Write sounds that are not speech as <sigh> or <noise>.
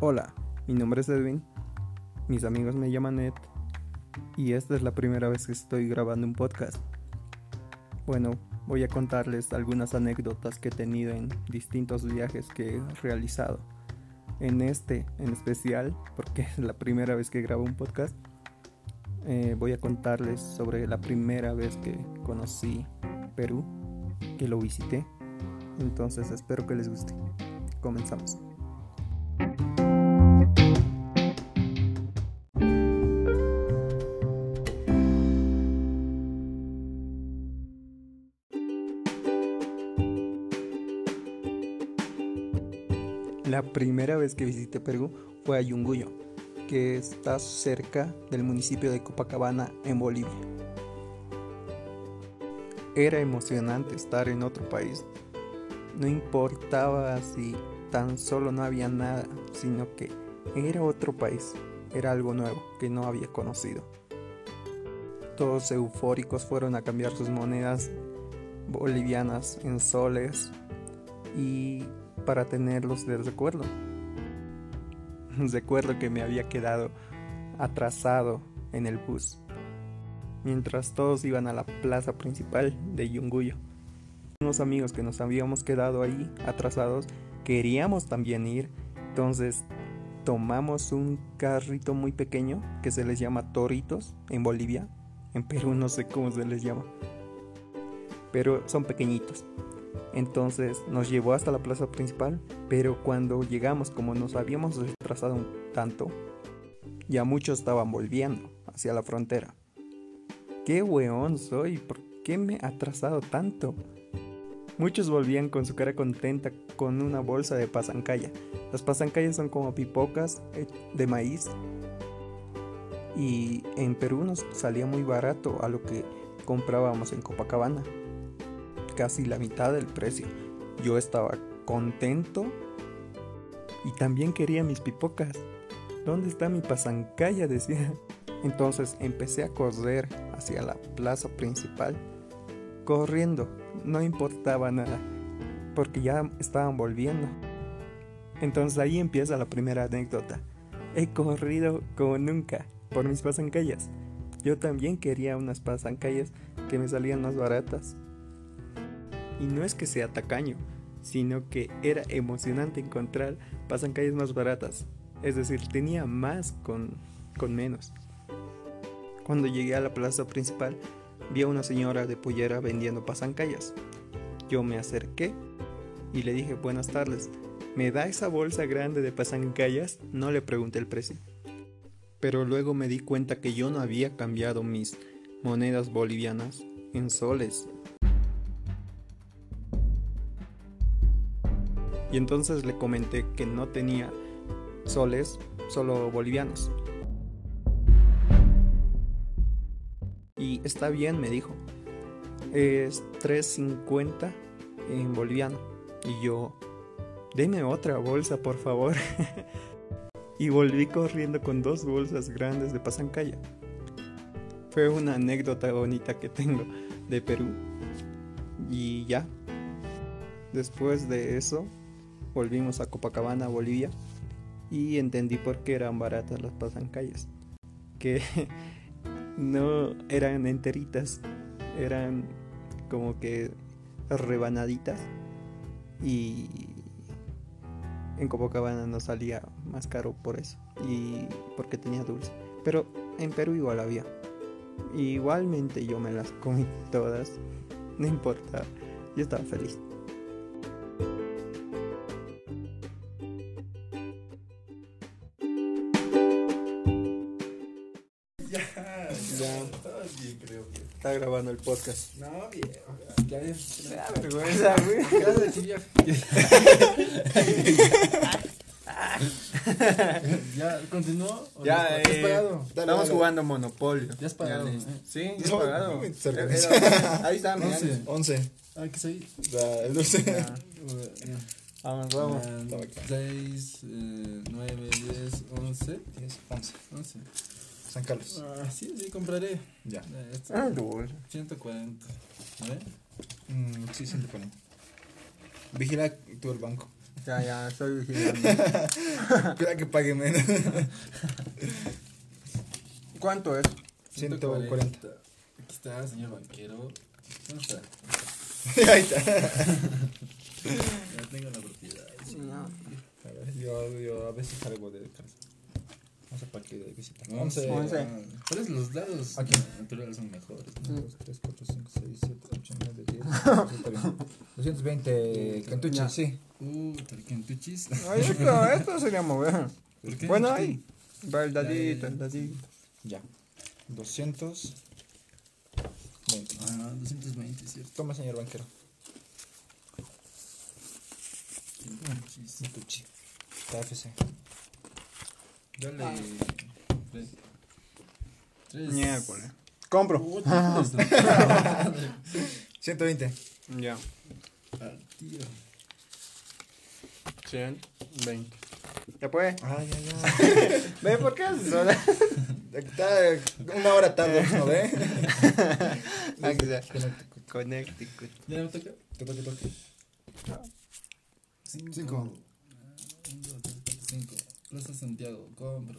Hola, mi nombre es Edwin, mis amigos me llaman Ed y esta es la primera vez que estoy grabando un podcast. Bueno, voy a contarles algunas anécdotas que he tenido en distintos viajes que he realizado. En este en especial, porque es la primera vez que grabo un podcast, eh, voy a contarles sobre la primera vez que conocí Perú, que lo visité. Entonces espero que les guste. Comenzamos. La primera vez que visité Perú fue a Yunguyo, que está cerca del municipio de Copacabana en Bolivia. Era emocionante estar en otro país. No importaba si tan solo no había nada, sino que era otro país, era algo nuevo que no había conocido. Todos eufóricos fueron a cambiar sus monedas bolivianas en soles y para tenerlos de recuerdo. <laughs> Recuerdo que me había quedado atrasado en el bus, mientras todos iban a la plaza principal de Yunguyo. Unos amigos que nos habíamos quedado ahí atrasados queríamos también ir, entonces tomamos un carrito muy pequeño que se les llama toritos en Bolivia, en Perú no sé cómo se les llama, pero son pequeñitos. Entonces nos llevó hasta la plaza principal, pero cuando llegamos, como nos habíamos retrasado un tanto, ya muchos estaban volviendo hacia la frontera. ¡Qué weón soy! ¿Por qué me he atrasado tanto? Muchos volvían con su cara contenta con una bolsa de pasancaya. Las pasancayas son como pipocas eh, de maíz. Y en Perú nos salía muy barato a lo que comprábamos en Copacabana casi la mitad del precio. Yo estaba contento y también quería mis pipocas. ¿Dónde está mi pasancaya? <laughs> decía. Entonces empecé a correr hacia la plaza principal. Corriendo, no importaba nada, porque ya estaban volviendo. Entonces ahí empieza la primera anécdota. He corrido como nunca por mis pasancayas. Yo también quería unas pasancayas que me salían más baratas. Y no es que sea tacaño, sino que era emocionante encontrar pasancallas más baratas. Es decir, tenía más con, con menos. Cuando llegué a la plaza principal, vi a una señora de pollera vendiendo pasancallas. Yo me acerqué y le dije buenas tardes. ¿Me da esa bolsa grande de pasancallas? No le pregunté el precio. Pero luego me di cuenta que yo no había cambiado mis monedas bolivianas en soles Y entonces le comenté que no tenía soles, solo bolivianos. Y está bien, me dijo. Es 3.50 en boliviano. Y yo, deme otra bolsa, por favor. <laughs> y volví corriendo con dos bolsas grandes de pasancaya. Fue una anécdota bonita que tengo de Perú. Y ya. Después de eso, volvimos a Copacabana, Bolivia, y entendí por qué eran baratas las pasancallas. Que <laughs> no eran enteritas, eran como que rebanaditas y en Copacabana no salía más caro por eso y porque tenía dulce. Pero en Perú igual había. Igualmente yo me las comí todas, <laughs> no importa, yo estaba feliz. <laughs> Está grabando el podcast. No, bien. Ya, ya. Da vergüenza, güey. Gracias, chilla. ¿Ya <laughs> continuó? ¿O Ya, has eh, pagado? estamos jugando Monopolio. Ya has pagado, listo. eh. Sí, ya he No, pagado. me. Era- <laughs> Ahí está, mira. Once. 11. Ah, ¿qué soy? Da, el 12. Ya, Vamos, vamos. 6, 9, 10, 11. 10, 11. 11. San Carlos. Ah, sí, sí, compraré. Ya. Eh, esto, Ah, dulce. 140. ¿A ver? Mm, sí, 140. Vigila tú el banco. Ya, ya, estoy vigilando. <laughs> Cuida que pague menos. <laughs> ¿Cuánto es? 140. Aquí está, señor banquero. ¿Dónde está? <laughs> Ahí está. Ya tengo la propiedad. A ver, yo, yo a veces salgo de casa. No sé para qué de visita. Once. 11, Once. Por eso los dados Aquí. naturales son mejores. 1, 2, 3, 4, 5, 6, 7, 8, 9, 10, 220 Ya. cantuches, sí. Uh, tarquentuchis. Ay, esto, <laughs> esto sería mover. ¿Por qué? Bueno, ahí. Va el dadito, el dadito. Ya. 220. Ah, 220, ¿cierto? Toma, señor banquero. Tarquentuchis. Mi tuchi. KFC. Dale. Tres. Tres. Miércoles. Compro. Puta, madre. 120. Ya. Al tío. 120. ¿Ya puede? Ay, ay, ay. <laughs> ¿Ve por qué? Está una hora tarde, ¿no ve? <laughs> Connecticut. ¿Ya me toca? Toque. Cinco. Cinco. Ah, un, dos, tres, cuatro, Cinco. Plaza Santiago, compro.